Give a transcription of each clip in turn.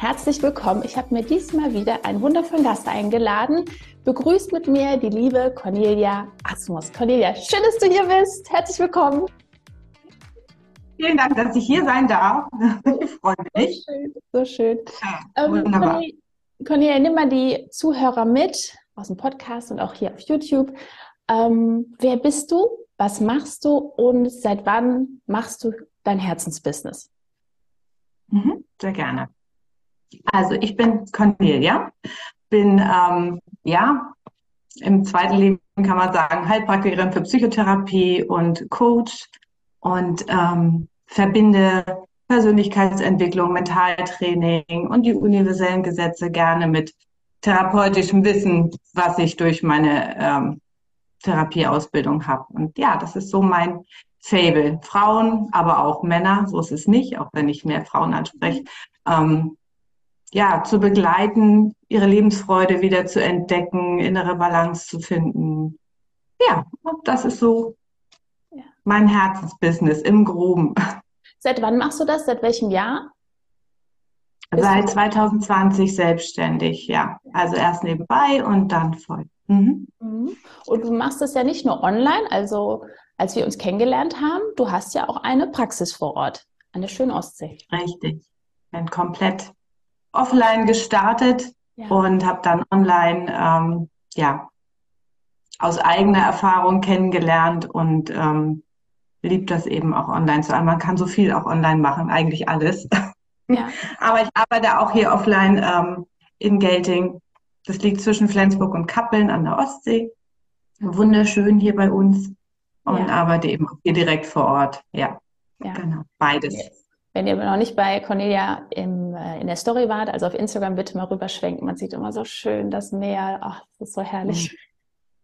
Herzlich willkommen. Ich habe mir diesmal wieder einen wundervollen Gast eingeladen. Begrüßt mit mir die liebe Cornelia Asmus. Cornelia, schön, dass du hier bist. Herzlich willkommen. Vielen Dank, dass ich hier sein darf. Ich freue mich. So schön. So schön. Ja, ähm, wunderbar. Cornelia, nimm mal die Zuhörer mit aus dem Podcast und auch hier auf YouTube. Ähm, wer bist du? Was machst du? Und seit wann machst du dein Herzensbusiness? Mhm, sehr gerne. Also ich bin Cornelia, bin ähm, ja im zweiten Leben kann man sagen Heilpraktikerin für Psychotherapie und Coach und ähm, verbinde Persönlichkeitsentwicklung, Mentaltraining und die universellen Gesetze gerne mit therapeutischem Wissen, was ich durch meine ähm, Therapieausbildung habe. Und ja, das ist so mein Fable. Frauen, aber auch Männer, so ist es nicht, auch wenn ich mehr Frauen anspreche, ähm, ja, zu begleiten, ihre Lebensfreude wieder zu entdecken, innere Balance zu finden. Ja, das ist so ja. mein Herzensbusiness im Groben. Seit wann machst du das? Seit welchem Jahr? Seit 2020 selbstständig, ja. Also erst nebenbei und dann voll. Mhm. mhm. Und du machst das ja nicht nur online, also als wir uns kennengelernt haben, du hast ja auch eine Praxis vor Ort an der schönen Ostsee. Richtig. Ein komplett offline gestartet ja. und habe dann online ähm, ja aus eigener Erfahrung kennengelernt und ähm, liebt das eben auch online zu. Man kann so viel auch online machen, eigentlich alles. Ja. Aber ich arbeite auch hier offline ähm, in Gelting. Das liegt zwischen Flensburg und Kappeln an der Ostsee. Wunderschön hier bei uns und ja. arbeite eben auch hier direkt vor Ort. Ja, ja. genau, beides. Wenn ihr noch nicht bei Cornelia im, äh, in der Story wart, also auf Instagram bitte mal rüberschwenken. Man sieht immer so schön das Meer. Ach, das ist so herrlich. Mhm.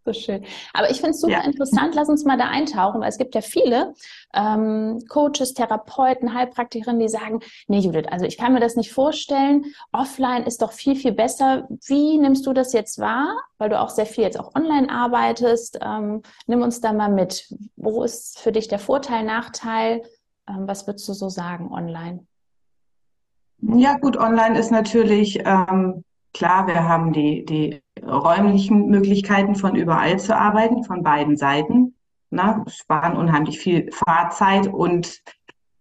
So schön. Aber ich finde es super ja. interessant. Lass uns mal da eintauchen, weil es gibt ja viele ähm, Coaches, Therapeuten, Heilpraktikerinnen, die sagen, nee, Judith, also ich kann mir das nicht vorstellen. Offline ist doch viel, viel besser. Wie nimmst du das jetzt wahr? Weil du auch sehr viel jetzt auch online arbeitest. Ähm, nimm uns da mal mit. Wo ist für dich der Vorteil, Nachteil? Ähm, was würdest du so sagen online? Ja, gut, online ist natürlich ähm, klar, wir haben die, die räumlichen Möglichkeiten von überall zu arbeiten, von beiden Seiten. Ne? sparen unheimlich viel Fahrzeit und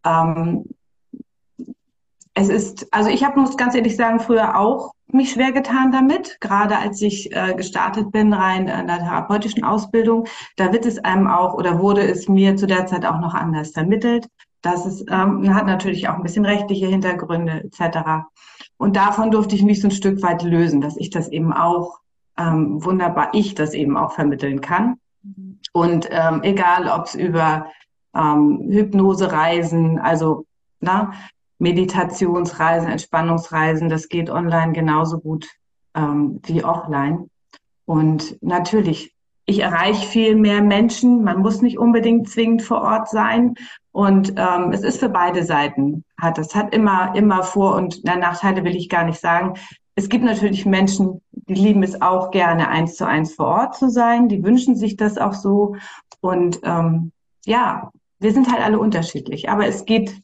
ähm, es ist, also ich habe, muss ganz ehrlich sagen, früher auch mich schwer getan damit, gerade als ich äh, gestartet bin rein in der therapeutischen Ausbildung. Da wird es einem auch oder wurde es mir zu der Zeit auch noch anders vermittelt. Das ist, ähm, hat natürlich auch ein bisschen rechtliche Hintergründe etc. Und davon durfte ich mich so ein Stück weit lösen, dass ich das eben auch ähm, wunderbar, ich das eben auch vermitteln kann. Und ähm, egal, ob es über ähm, Hypnosereisen, also na, Meditationsreisen, Entspannungsreisen, das geht online genauso gut ähm, wie offline. Und natürlich ich erreiche viel mehr Menschen. Man muss nicht unbedingt zwingend vor Ort sein. Und ähm, es ist für beide Seiten. Hat das hat immer immer Vor- und na, Nachteile will ich gar nicht sagen. Es gibt natürlich Menschen, die lieben es auch gerne eins zu eins vor Ort zu sein. Die wünschen sich das auch so. Und ähm, ja, wir sind halt alle unterschiedlich. Aber es geht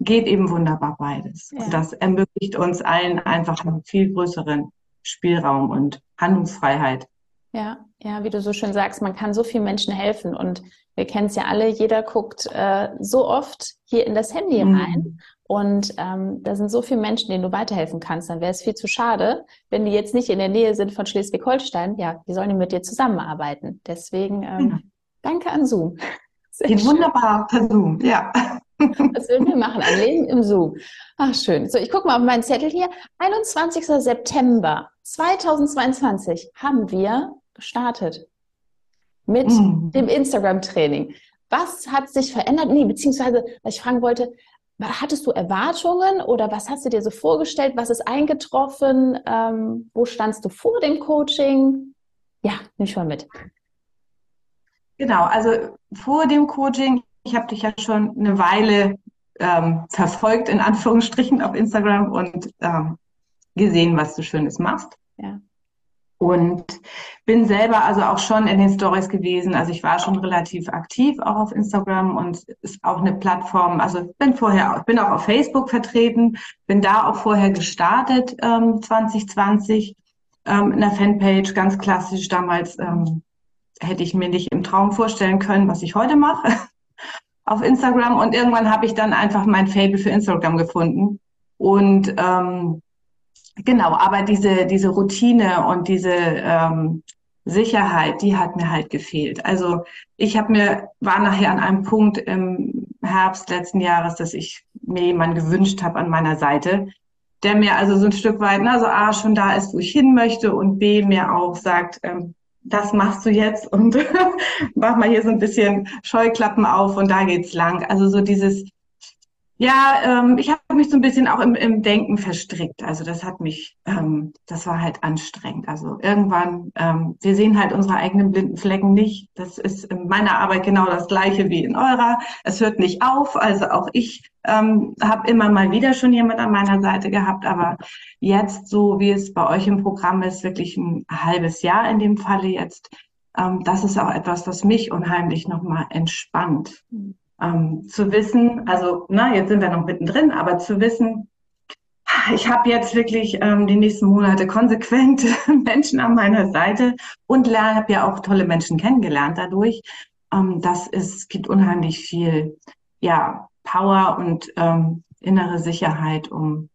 geht eben wunderbar beides. Ja. Und das ermöglicht uns allen einfach einen viel größeren Spielraum und Handlungsfreiheit. Ja, ja, wie du so schön sagst, man kann so vielen Menschen helfen und wir kennen es ja alle, jeder guckt äh, so oft hier in das Handy mhm. rein und ähm, da sind so viele Menschen, denen du weiterhelfen kannst. Dann wäre es viel zu schade, wenn die jetzt nicht in der Nähe sind von Schleswig-Holstein. Ja, die sollen mit dir zusammenarbeiten. Deswegen ähm, mhm. danke an Zoom. Sehr Geht wunderbar per Zoom, ja. Was würden wir machen? Ein Leben im Zoom. Ach, schön. So, ich gucke mal auf meinen Zettel hier. 21. September 2022 haben wir gestartet mit mhm. dem Instagram-Training. Was hat sich verändert? Nee, beziehungsweise, was ich fragen wollte, hattest du Erwartungen oder was hast du dir so vorgestellt? Was ist eingetroffen? Ähm, wo standst du vor dem Coaching? Ja, nimm schon mit. Genau, also vor dem Coaching, ich habe dich ja schon eine Weile ähm, verfolgt, in Anführungsstrichen, auf Instagram und ähm, gesehen, was du Schönes machst. Ja. Und bin selber also auch schon in den Stories gewesen. Also ich war schon relativ aktiv auch auf Instagram und ist auch eine Plattform. Also bin vorher, bin auch auf Facebook vertreten, bin da auch vorher gestartet ähm, 2020 ähm, in der Fanpage, ganz klassisch. Damals ähm, hätte ich mir nicht im Traum vorstellen können, was ich heute mache auf Instagram. Und irgendwann habe ich dann einfach mein Fable für Instagram gefunden und ähm, Genau, aber diese, diese Routine und diese ähm, Sicherheit, die hat mir halt gefehlt. Also ich habe mir, war nachher an einem Punkt im Herbst letzten Jahres, dass ich mir jemanden gewünscht habe an meiner Seite, der mir also so ein Stück weit, na, so A, schon da ist, wo ich hin möchte und B, mir auch sagt, ähm, das machst du jetzt und mach mal hier so ein bisschen Scheuklappen auf und da geht's lang. Also so dieses, ja, ähm, ich habe mich so ein bisschen auch im, im Denken verstrickt. Also das hat mich, ähm, das war halt anstrengend. Also irgendwann, ähm, wir sehen halt unsere eigenen blinden Flecken nicht. Das ist in meiner Arbeit genau das gleiche wie in eurer. Es hört nicht auf. Also auch ich ähm, habe immer mal wieder schon jemand an meiner Seite gehabt, aber jetzt, so wie es bei euch im Programm ist, wirklich ein halbes Jahr in dem Falle jetzt. Ähm, das ist auch etwas, was mich unheimlich nochmal entspannt. Ähm, zu wissen, also na, jetzt sind wir noch mittendrin, aber zu wissen, ich habe jetzt wirklich ähm, die nächsten Monate konsequent Menschen an meiner Seite und habe ja auch tolle Menschen kennengelernt dadurch. Ähm, das ist, gibt unheimlich viel ja, Power und ähm, innere Sicherheit, um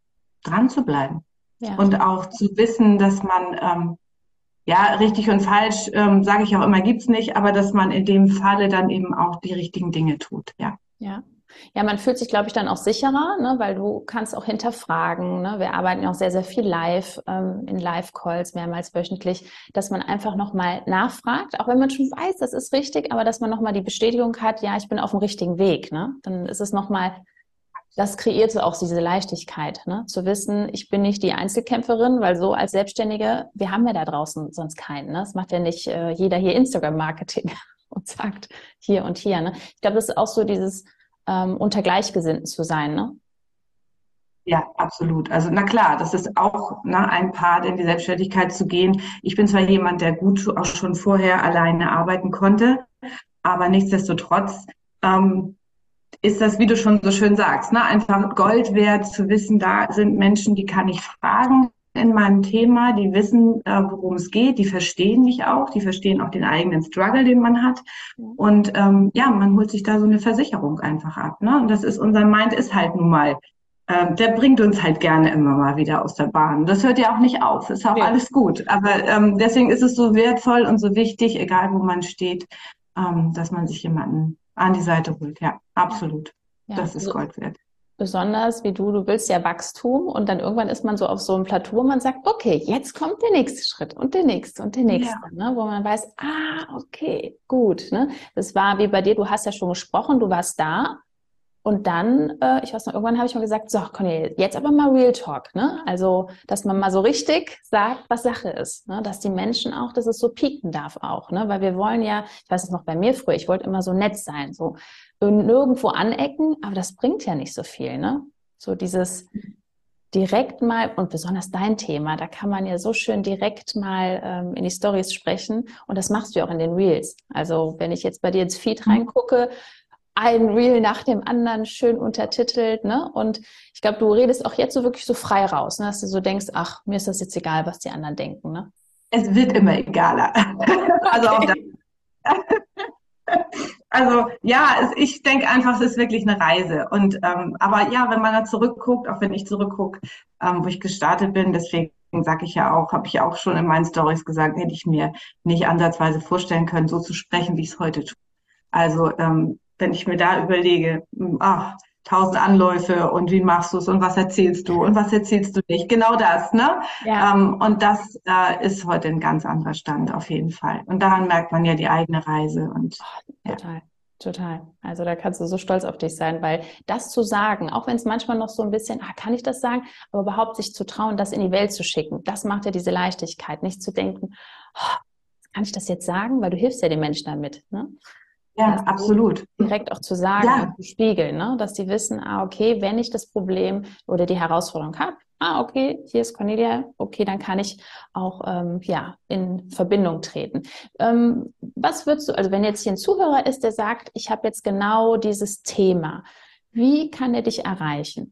dran zu bleiben. Ja. Und auch zu wissen, dass man ähm, ja, richtig und falsch, ähm, sage ich auch immer, gibt's nicht, aber dass man in dem Falle dann eben auch die richtigen Dinge tut, ja. Ja. Ja, man fühlt sich, glaube ich, dann auch sicherer, ne, weil du kannst auch hinterfragen. Ne? Wir arbeiten ja auch sehr, sehr viel live, ähm, in Live-Calls mehrmals wöchentlich, dass man einfach nochmal nachfragt, auch wenn man schon weiß, das ist richtig, aber dass man nochmal die Bestätigung hat, ja, ich bin auf dem richtigen Weg. Ne? Dann ist es nochmal das kreiert so auch diese Leichtigkeit, ne? zu wissen, ich bin nicht die Einzelkämpferin, weil so als Selbstständige, wir haben ja da draußen sonst keinen. Ne? Das macht ja nicht äh, jeder hier Instagram-Marketing und sagt hier und hier. Ne? Ich glaube, das ist auch so dieses ähm, unter Gleichgesinnten zu sein. Ne? Ja, absolut. Also na klar, das ist auch ne, ein Part in die Selbstständigkeit zu gehen. Ich bin zwar jemand, der gut auch schon vorher alleine arbeiten konnte, aber nichtsdestotrotz ähm, ist das, wie du schon so schön sagst, ne, einfach Gold wert zu wissen, da sind Menschen, die kann ich fragen in meinem Thema, die wissen, äh, worum es geht, die verstehen mich auch, die verstehen auch den eigenen Struggle, den man hat. Und ähm, ja, man holt sich da so eine Versicherung einfach ab. Ne? Und das ist, unser Mind ist halt nun mal, äh, der bringt uns halt gerne immer mal wieder aus der Bahn. Das hört ja auch nicht auf, ist auch ja. alles gut. Aber ähm, deswegen ist es so wertvoll und so wichtig, egal wo man steht, ähm, dass man sich jemanden an die Seite holt. Ja, absolut. Ja, das ist Gold wert. Besonders wie du, du willst ja Wachstum und dann irgendwann ist man so auf so einem Plateau, wo man sagt, okay, jetzt kommt der nächste Schritt und der nächste und der nächste, ja. ne, wo man weiß, ah, okay, gut. Ne? Das war wie bei dir, du hast ja schon gesprochen, du warst da und dann, äh, ich weiß noch, irgendwann habe ich mal gesagt, so, Cornel, jetzt aber mal Real Talk, ne? Also, dass man mal so richtig sagt, was Sache ist, ne? Dass die Menschen auch, dass es so pieken darf auch, ne? Weil wir wollen ja, ich weiß es noch bei mir früher, ich wollte immer so nett sein, so nirgendwo anecken, aber das bringt ja nicht so viel, ne? So dieses direkt mal, und besonders dein Thema, da kann man ja so schön direkt mal ähm, in die Stories sprechen und das machst du ja auch in den Reels. Also, wenn ich jetzt bei dir ins Feed mhm. reingucke, ein Reel nach dem anderen schön untertitelt, ne? Und ich glaube, du redest auch jetzt so wirklich so frei raus, ne? dass du so denkst, ach, mir ist das jetzt egal, was die anderen denken, ne? Es wird immer egaler. also auch das. Also ja, es, ich denke einfach, es ist wirklich eine Reise. Und ähm, aber ja, wenn man da zurückguckt, auch wenn ich zurückgucke, ähm, wo ich gestartet bin, deswegen sage ich ja auch, habe ich auch schon in meinen Stories gesagt, hätte ich mir nicht ansatzweise vorstellen können, so zu sprechen, wie ich es heute tue. Also ähm, wenn ich mir da überlege, hm, ach, tausend Anläufe und wie machst du es und was erzählst du und was erzählst du nicht? Genau das, ne? Ja. Ähm, und das äh, ist heute ein ganz anderer Stand auf jeden Fall. Und daran merkt man ja die eigene Reise und oh, total. Ja. Total. Also da kannst du so stolz auf dich sein, weil das zu sagen, auch wenn es manchmal noch so ein bisschen, ah, kann ich das sagen, aber überhaupt sich zu trauen, das in die Welt zu schicken, das macht ja diese Leichtigkeit, nicht zu denken, oh, kann ich das jetzt sagen, weil du hilfst ja den Menschen damit. Ne? Ja, absolut. Direkt auch zu sagen, ja. zu spiegeln, ne? dass die wissen, ah, okay, wenn ich das Problem oder die Herausforderung habe, ah, okay, hier ist Cornelia, okay, dann kann ich auch ähm, ja, in Verbindung treten. Ähm, was würdest du, also wenn jetzt hier ein Zuhörer ist, der sagt, ich habe jetzt genau dieses Thema, wie kann er dich erreichen?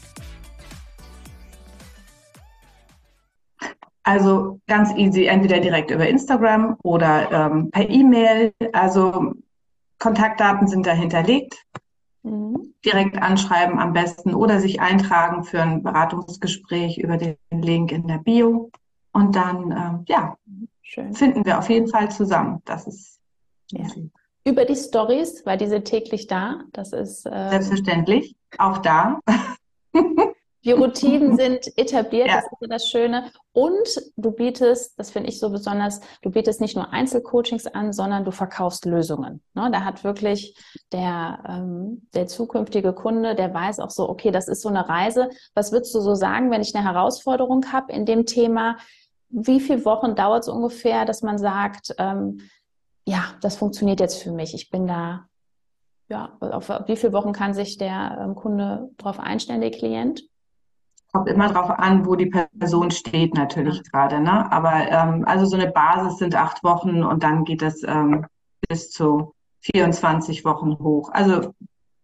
Also ganz easy, entweder direkt über Instagram oder ähm, per E-Mail. Also Kontaktdaten sind da hinterlegt. Mhm. Direkt anschreiben am besten oder sich eintragen für ein Beratungsgespräch über den Link in der Bio. Und dann, ähm, ja, Schön. finden wir auf jeden Fall zusammen. Das ist ja. Über die Stories, weil diese täglich da. Das ist äh, selbstverständlich auch da. Die Routinen sind etabliert, ja. das ist ja das Schöne. Und du bietest, das finde ich so besonders, du bietest nicht nur Einzelcoachings an, sondern du verkaufst Lösungen. Ne? Da hat wirklich der, ähm, der zukünftige Kunde, der weiß auch so, okay, das ist so eine Reise. Was würdest du so sagen, wenn ich eine Herausforderung habe in dem Thema? Wie viele Wochen dauert es ungefähr, dass man sagt, ähm, ja, das funktioniert jetzt für mich. Ich bin da, ja, auf wie viele Wochen kann sich der ähm, Kunde darauf einstellen, der Klient? Kommt immer darauf an, wo die Person steht, natürlich gerade. Ne? Aber ähm, also so eine Basis sind acht Wochen und dann geht es ähm, bis zu 24 Wochen hoch. Also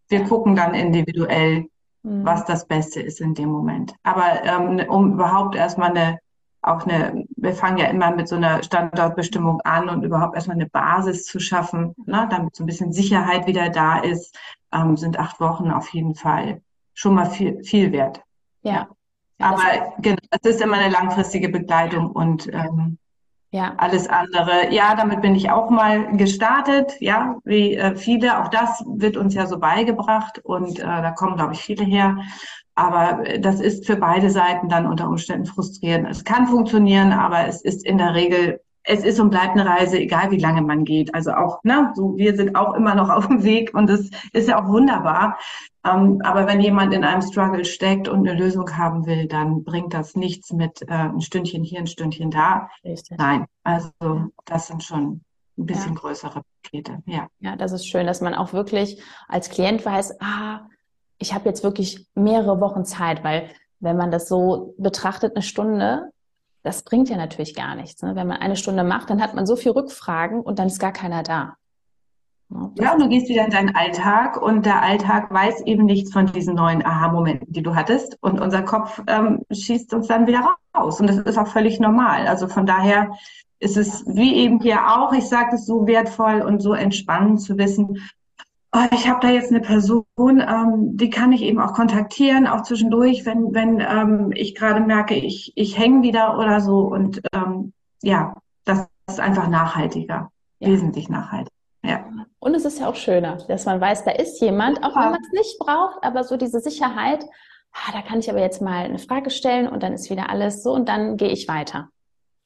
wir gucken dann individuell, mhm. was das Beste ist in dem Moment. Aber ähm, um überhaupt erstmal eine, auch eine, wir fangen ja immer mit so einer Standortbestimmung an und überhaupt erstmal eine Basis zu schaffen, ne, damit so ein bisschen Sicherheit wieder da ist, ähm, sind acht Wochen auf jeden Fall schon mal viel, viel wert. Ja. Aber genau, es ist immer eine langfristige Begleitung und ähm, ja. alles andere. Ja, damit bin ich auch mal gestartet, ja, wie äh, viele. Auch das wird uns ja so beigebracht und äh, da kommen, glaube ich, viele her. Aber das ist für beide Seiten dann unter Umständen frustrierend. Es kann funktionieren, aber es ist in der Regel es ist und bleibt eine Reise, egal wie lange man geht. Also auch, ne, so, wir sind auch immer noch auf dem Weg und das ist ja auch wunderbar. Ähm, aber wenn jemand in einem Struggle steckt und eine Lösung haben will, dann bringt das nichts mit äh, ein Stündchen hier, ein Stündchen da. Richtig. Nein, also das sind schon ein bisschen ja. größere Pakete. Ja. ja, das ist schön, dass man auch wirklich als Klient weiß, ah, ich habe jetzt wirklich mehrere Wochen Zeit, weil wenn man das so betrachtet, eine Stunde, das bringt ja natürlich gar nichts. Ne? Wenn man eine Stunde macht, dann hat man so viel Rückfragen und dann ist gar keiner da. Ja, und du gehst wieder in deinen Alltag und der Alltag weiß eben nichts von diesen neuen Aha-Momenten, die du hattest. Und unser Kopf ähm, schießt uns dann wieder raus. Und das ist auch völlig normal. Also von daher ist es wie eben hier auch, ich sage es so wertvoll und so entspannend zu wissen, ich habe da jetzt eine Person, ähm, die kann ich eben auch kontaktieren, auch zwischendurch, wenn, wenn ähm, ich gerade merke, ich, ich hänge wieder oder so. Und ähm, ja, das ist einfach nachhaltiger, ja. wesentlich nachhaltiger. Ja. Und es ist ja auch schöner, dass man weiß, da ist jemand, auch wenn man es nicht braucht, aber so diese Sicherheit, ah, da kann ich aber jetzt mal eine Frage stellen und dann ist wieder alles so und dann gehe ich weiter.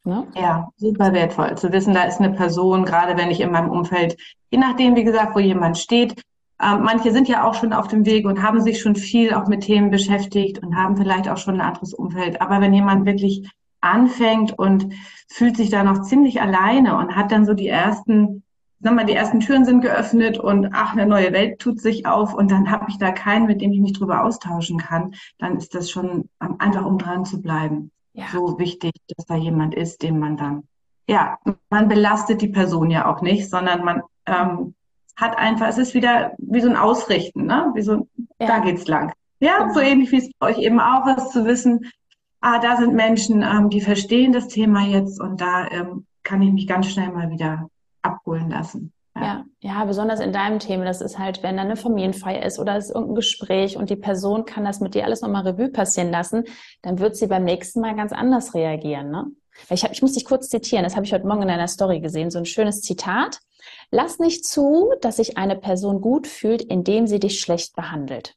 Ne? Ja, super wertvoll zu wissen, da ist eine Person, gerade wenn ich in meinem Umfeld, je nachdem, wie gesagt, wo jemand steht, äh, manche sind ja auch schon auf dem Weg und haben sich schon viel auch mit Themen beschäftigt und haben vielleicht auch schon ein anderes Umfeld. Aber wenn jemand wirklich anfängt und fühlt sich da noch ziemlich alleine und hat dann so die ersten sag mal, die ersten Türen sind geöffnet und ach, eine neue Welt tut sich auf und dann habe ich da keinen, mit dem ich mich drüber austauschen kann, dann ist das schon einfach, um dran zu bleiben, ja. so wichtig, dass da jemand ist, dem man dann, ja, man belastet die Person ja auch nicht, sondern man ähm, hat einfach, es ist wieder wie so ein Ausrichten, ne? Wie so, ja. da geht's lang. Ja, genau. so ähnlich wie es bei euch eben auch ist, zu wissen, ah, da sind Menschen, ähm, die verstehen das Thema jetzt und da ähm, kann ich mich ganz schnell mal wieder abholen lassen. Ja. ja. besonders in deinem Thema. Das ist halt, wenn da eine Familienfeier ist oder es ist irgendein Gespräch und die Person kann das mit dir alles nochmal Revue passieren lassen, dann wird sie beim nächsten Mal ganz anders reagieren. Ne? Ich, hab, ich muss dich kurz zitieren, das habe ich heute Morgen in deiner Story gesehen, so ein schönes Zitat. Lass nicht zu, dass sich eine Person gut fühlt, indem sie dich schlecht behandelt.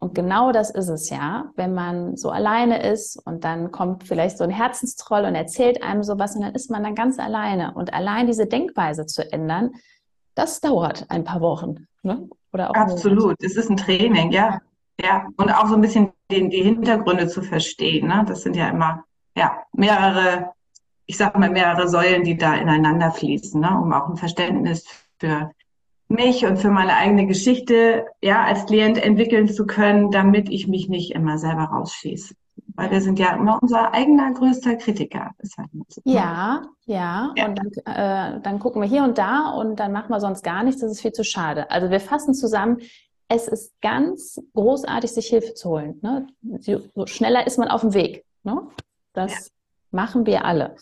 Und genau das ist es ja, wenn man so alleine ist und dann kommt vielleicht so ein Herzenstroll und erzählt einem sowas und dann ist man dann ganz alleine. Und allein diese Denkweise zu ändern, das dauert ein paar Wochen. Ne? Oder auch Absolut, es ist ein Training, ja. Ja, und auch so ein bisschen die, die Hintergründe zu verstehen. Ne? Das sind ja immer ja, mehrere, ich sag mal, mehrere Säulen, die da ineinander fließen, ne? um auch ein Verständnis für mich und für meine eigene Geschichte ja als Klient entwickeln zu können, damit ich mich nicht immer selber rausschieße. Weil wir sind ja immer unser eigener größter Kritiker. Halt ja, ja, ja, Und dann, äh, dann gucken wir hier und da und dann machen wir sonst gar nichts. Das ist viel zu schade. Also wir fassen zusammen. Es ist ganz großartig, sich Hilfe zu holen. Ne? So schneller ist man auf dem Weg. Ne? Das ja. machen wir alle.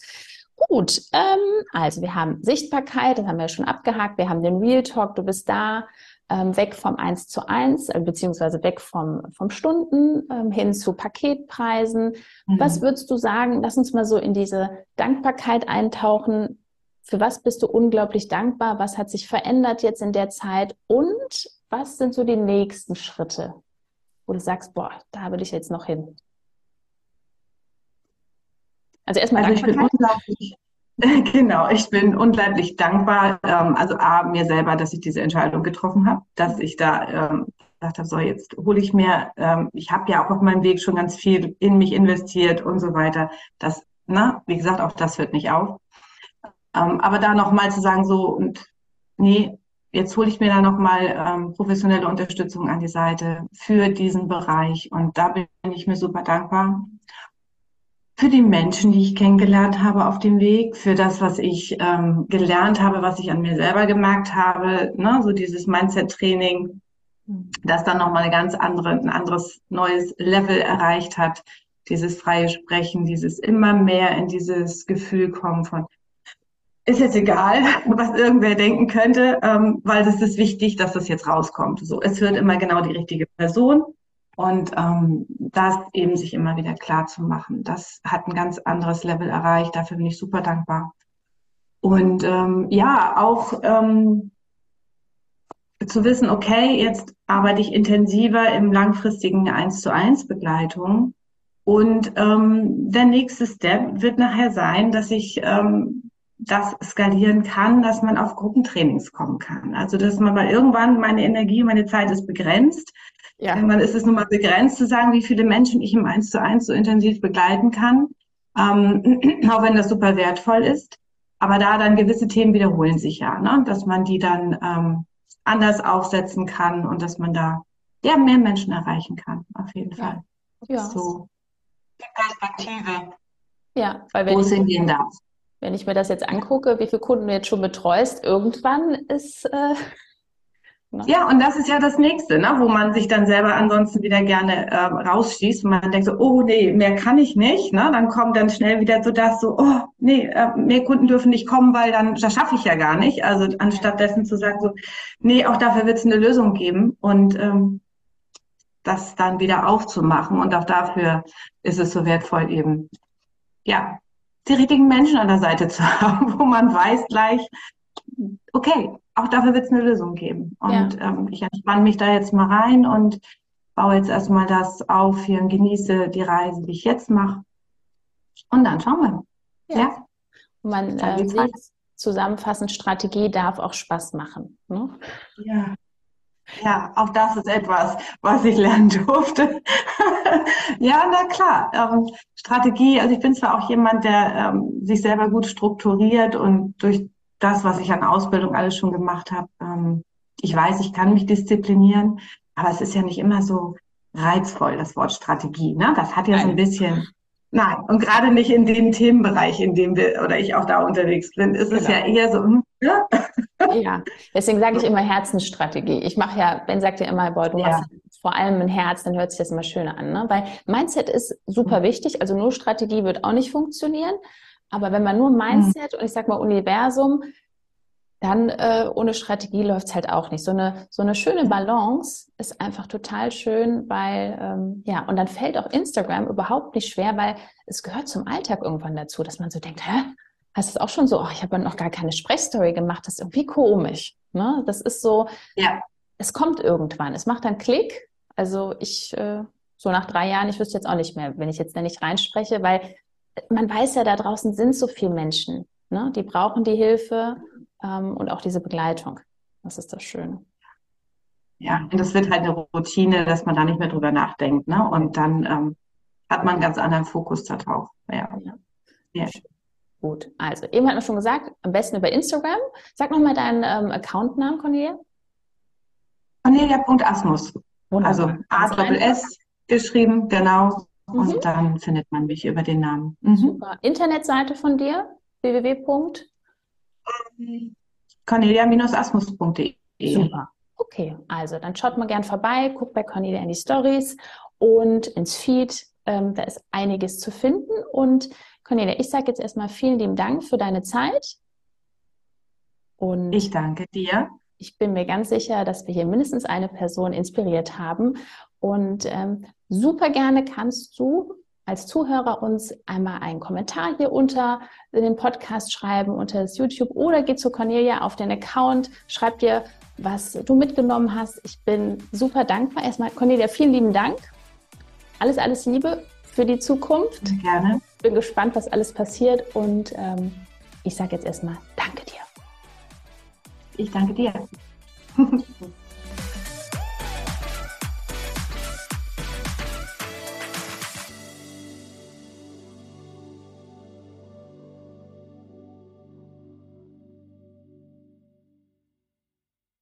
Gut, ähm, also wir haben Sichtbarkeit, das haben wir schon abgehakt. Wir haben den Real Talk, du bist da, ähm, weg vom 1 zu 1, äh, beziehungsweise weg vom, vom Stunden ähm, hin zu Paketpreisen. Mhm. Was würdest du sagen? Lass uns mal so in diese Dankbarkeit eintauchen. Für was bist du unglaublich dankbar? Was hat sich verändert jetzt in der Zeit? Und was sind so die nächsten Schritte, wo du sagst, boah, da würde ich jetzt noch hin? Also erstmal also ich bin unglaublich, genau, ich bin unglaublich dankbar, ähm, also A, mir selber, dass ich diese Entscheidung getroffen habe, dass ich da ähm, gesagt habe, so jetzt hole ich mir, ähm, ich habe ja auch auf meinem Weg schon ganz viel in mich investiert und so weiter. Das, na, wie gesagt, auch das hört nicht auf. Ähm, aber da nochmal zu sagen, so, und nee, jetzt hole ich mir da nochmal ähm, professionelle Unterstützung an die Seite für diesen Bereich. Und da bin ich mir super dankbar für die Menschen, die ich kennengelernt habe auf dem Weg, für das, was ich ähm, gelernt habe, was ich an mir selber gemerkt habe, ne? so dieses Mindset-Training, das dann nochmal eine ganz andere, ein anderes neues Level erreicht hat, dieses freie Sprechen, dieses immer mehr in dieses Gefühl kommen von, ist jetzt egal, was irgendwer denken könnte, ähm, weil es ist wichtig, dass das jetzt rauskommt. So, es wird immer genau die richtige Person und ähm, das eben sich immer wieder klar zu machen, das hat ein ganz anderes Level erreicht. Dafür bin ich super dankbar. Und ähm, ja, auch ähm, zu wissen, okay, jetzt arbeite ich intensiver im langfristigen 1 zu 1 Begleitung. Und ähm, der nächste Step wird nachher sein, dass ich ähm, das skalieren kann, dass man auf Gruppentrainings kommen kann. Also dass man mal irgendwann meine Energie, meine Zeit ist begrenzt ja. Irgendwann ist es nun mal begrenzt zu sagen, wie viele Menschen ich im Eins zu eins so intensiv begleiten kann, ähm, auch wenn das super wertvoll ist. Aber da dann gewisse Themen wiederholen sich ja, ne? dass man die dann ähm, anders aufsetzen kann und dass man da ja mehr Menschen erreichen kann, auf jeden ja. Fall. Ja. So die Perspektive, ja, weil wenn wo es hingehen darf. Wenn ich mir das jetzt angucke, wie viele Kunden du jetzt schon betreust, irgendwann ist äh, Ne? Ja, und das ist ja das Nächste, ne? wo man sich dann selber ansonsten wieder gerne äh, rausschießt und man denkt so, oh nee, mehr kann ich nicht. Ne? Dann kommt dann schnell wieder so das so, oh nee, äh, mehr Kunden dürfen nicht kommen, weil dann das schaffe ich ja gar nicht. Also anstatt dessen zu sagen so, nee, auch dafür wird es eine Lösung geben und ähm, das dann wieder aufzumachen. Und auch dafür ist es so wertvoll eben, ja, die richtigen Menschen an der Seite zu haben, wo man weiß gleich, okay, auch dafür wird es eine Lösung geben. Und ja. ähm, ich entspanne mich da jetzt mal rein und baue jetzt erstmal das auf hier und genieße die Reise, die ich jetzt mache. Und dann schauen wir. Ja. ja. Und man äh, sieht zusammenfassend, Strategie darf auch Spaß machen. Ne? Ja. Ja, auch das ist etwas, was ich lernen durfte. ja, na klar. Ähm, Strategie, also ich bin zwar auch jemand, der ähm, sich selber gut strukturiert und durch das, was ich an Ausbildung alles schon gemacht habe. Ähm, ich weiß, ich kann mich disziplinieren, aber es ist ja nicht immer so reizvoll, das Wort Strategie. Ne? Das hat ja so ein bisschen, nein, und gerade nicht in dem Themenbereich, in dem wir oder ich auch da unterwegs bin, ist genau. es ja eher so, hm, ja. ja, deswegen sage ich immer Herzensstrategie. Ich mache ja, Ben sagt ja immer, boah, du ja. machst vor allem ein Herz, dann hört sich das immer schöner an. Ne? Weil Mindset ist super mhm. wichtig, also nur Strategie wird auch nicht funktionieren. Aber wenn man nur mhm. Mindset und ich sag mal Universum, dann äh, ohne Strategie läuft es halt auch nicht. So eine, so eine schöne Balance ist einfach total schön, weil, ähm, ja, und dann fällt auch Instagram überhaupt nicht schwer, weil es gehört zum Alltag irgendwann dazu, dass man so denkt, hä? Hast du es auch schon so, oh, ich habe noch gar keine Sprechstory gemacht, das ist irgendwie komisch. Ne? Das ist so, ja. es kommt irgendwann, es macht dann Klick. Also ich, äh, so nach drei Jahren, ich wüsste jetzt auch nicht mehr, wenn ich jetzt da nicht reinspreche, weil man weiß ja, da draußen sind so viele Menschen, ne? die brauchen die Hilfe ähm, und auch diese Begleitung. Das ist das Schöne. Ja, und das wird halt eine Routine, dass man da nicht mehr drüber nachdenkt. Ne? Und dann ähm, hat man einen ganz anderen Fokus darauf. Ja. ja. ja. Gut, also eben hat man schon gesagt, am besten über Instagram. Sag nochmal deinen ähm, Accountnamen, Cornelia. Cornelia.asmus. Also A-S geschrieben, genau. Mhm. Und dann findet man mich über den Namen. Mhm. Super. Internetseite von dir? www. Cornelia-asmus.de. Super. Okay, also dann schaut mal gern vorbei, guckt bei Cornelia in die Stories und ins Feed. Ähm, da ist einiges zu finden. Und Cornelia, ich sage jetzt erstmal vielen lieben Dank für deine Zeit. Und ich danke dir. Ich bin mir ganz sicher, dass wir hier mindestens eine Person inspiriert haben. Und ähm, super gerne kannst du als Zuhörer uns einmal einen Kommentar hier unter den Podcast schreiben, unter das YouTube oder geh zu Cornelia auf den Account, schreib dir, was du mitgenommen hast. Ich bin super dankbar. Erstmal, Cornelia, vielen lieben Dank. Alles, alles Liebe für die Zukunft. Gerne. Bin gespannt, was alles passiert und ähm, ich sage jetzt erstmal Danke dir. Ich danke dir.